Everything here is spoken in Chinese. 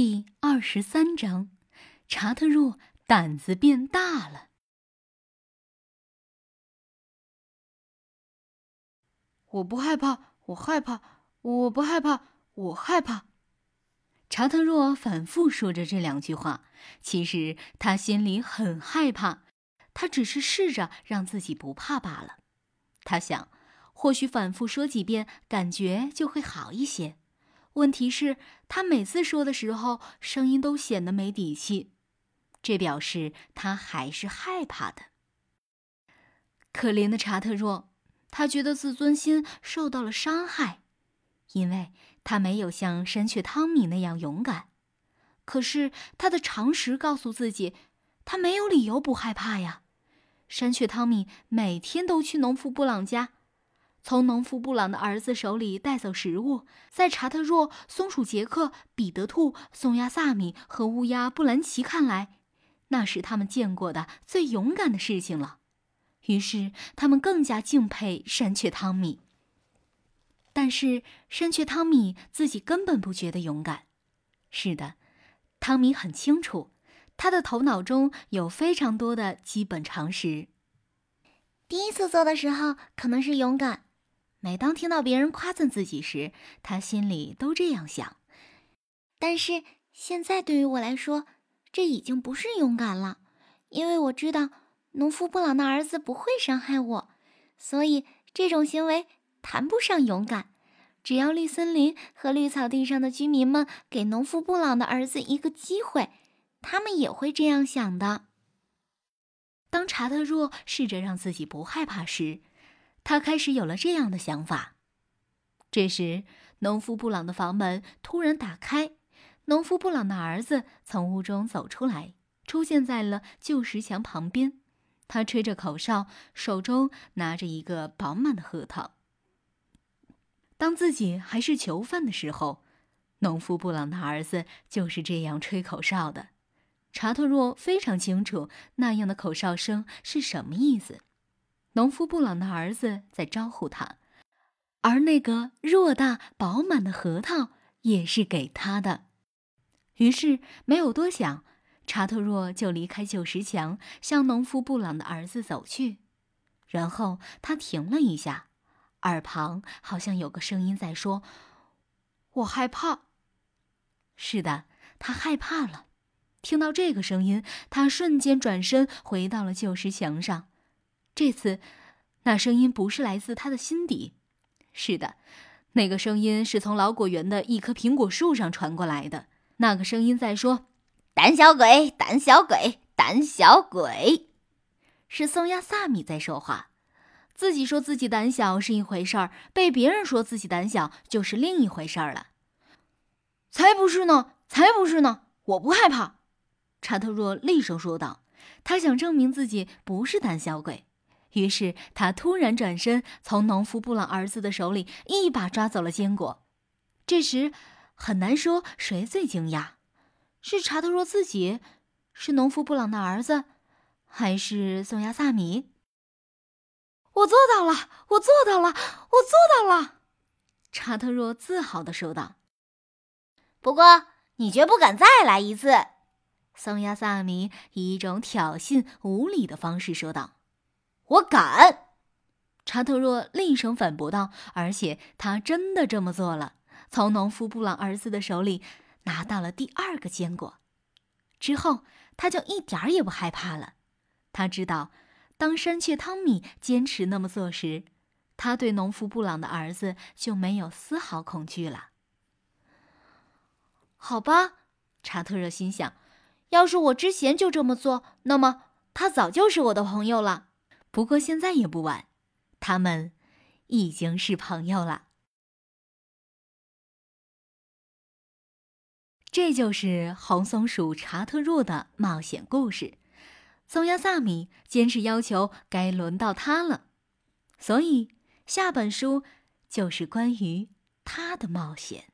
第二十三章，查特若胆子变大了。我不害怕，我害怕，我不害怕，我害怕。查特若反复说着这两句话，其实他心里很害怕，他只是试着让自己不怕罢了。他想，或许反复说几遍，感觉就会好一些。问题是，他每次说的时候，声音都显得没底气，这表示他还是害怕的。可怜的查特若，他觉得自尊心受到了伤害，因为他没有像山雀汤米那样勇敢。可是他的常识告诉自己，他没有理由不害怕呀。山雀汤米每天都去农夫布朗家。从农夫布朗的儿子手里带走食物，在查特若、松鼠杰克、彼得兔、松鸦萨米和乌鸦布兰奇看来，那是他们见过的最勇敢的事情了。于是，他们更加敬佩山雀汤米。但是，山雀汤米自己根本不觉得勇敢。是的，汤米很清楚，他的头脑中有非常多的基本常识。第一次做的时候，可能是勇敢。每当听到别人夸赞自己时，他心里都这样想。但是现在对于我来说，这已经不是勇敢了，因为我知道农夫布朗的儿子不会伤害我，所以这种行为谈不上勇敢。只要绿森林和绿草地上的居民们给农夫布朗的儿子一个机会，他们也会这样想的。当查特若试着让自己不害怕时，他开始有了这样的想法。这时，农夫布朗的房门突然打开，农夫布朗的儿子从屋中走出来，出现在了旧石墙旁边。他吹着口哨，手中拿着一个饱满的核桃。当自己还是囚犯的时候，农夫布朗的儿子就是这样吹口哨的。查特若非常清楚那样的口哨声是什么意思。农夫布朗的儿子在招呼他，而那个偌大饱满的核桃也是给他的。于是没有多想，查特若就离开旧石墙，向农夫布朗的儿子走去。然后他停了一下，耳旁好像有个声音在说：“我害怕。”是的，他害怕了。听到这个声音，他瞬间转身回到了旧石墙上。这次，那声音不是来自他的心底，是的，那个声音是从老果园的一棵苹果树上传过来的。那个声音在说：“胆小鬼，胆小鬼，胆小鬼。”是松鸭萨米在说话。自己说自己胆小是一回事儿，被别人说自己胆小就是另一回事儿了。才不是呢，才不是呢，我不害怕。”查特若厉声说道。他想证明自己不是胆小鬼。于是他突然转身，从农夫布朗儿子的手里一把抓走了坚果。这时，很难说谁最惊讶，是查特若自己，是农夫布朗的儿子，还是松亚萨米？我做到了！我做到了！我做到了！查特若自豪地说道。不过，你绝不敢再来一次，松亚萨米以一种挑衅、无礼的方式说道。我敢！查特若厉声反驳道，而且他真的这么做了，从农夫布朗儿子的手里拿到了第二个坚果。之后，他就一点儿也不害怕了。他知道，当山雀汤米坚持那么做时，他对农夫布朗的儿子就没有丝毫恐惧了。好吧，查特热心想，要是我之前就这么做，那么他早就是我的朋友了。不过现在也不晚，他们已经是朋友了。这就是红松鼠查特若的冒险故事。松鸭萨米坚持要求该轮到他了，所以下本书就是关于他的冒险。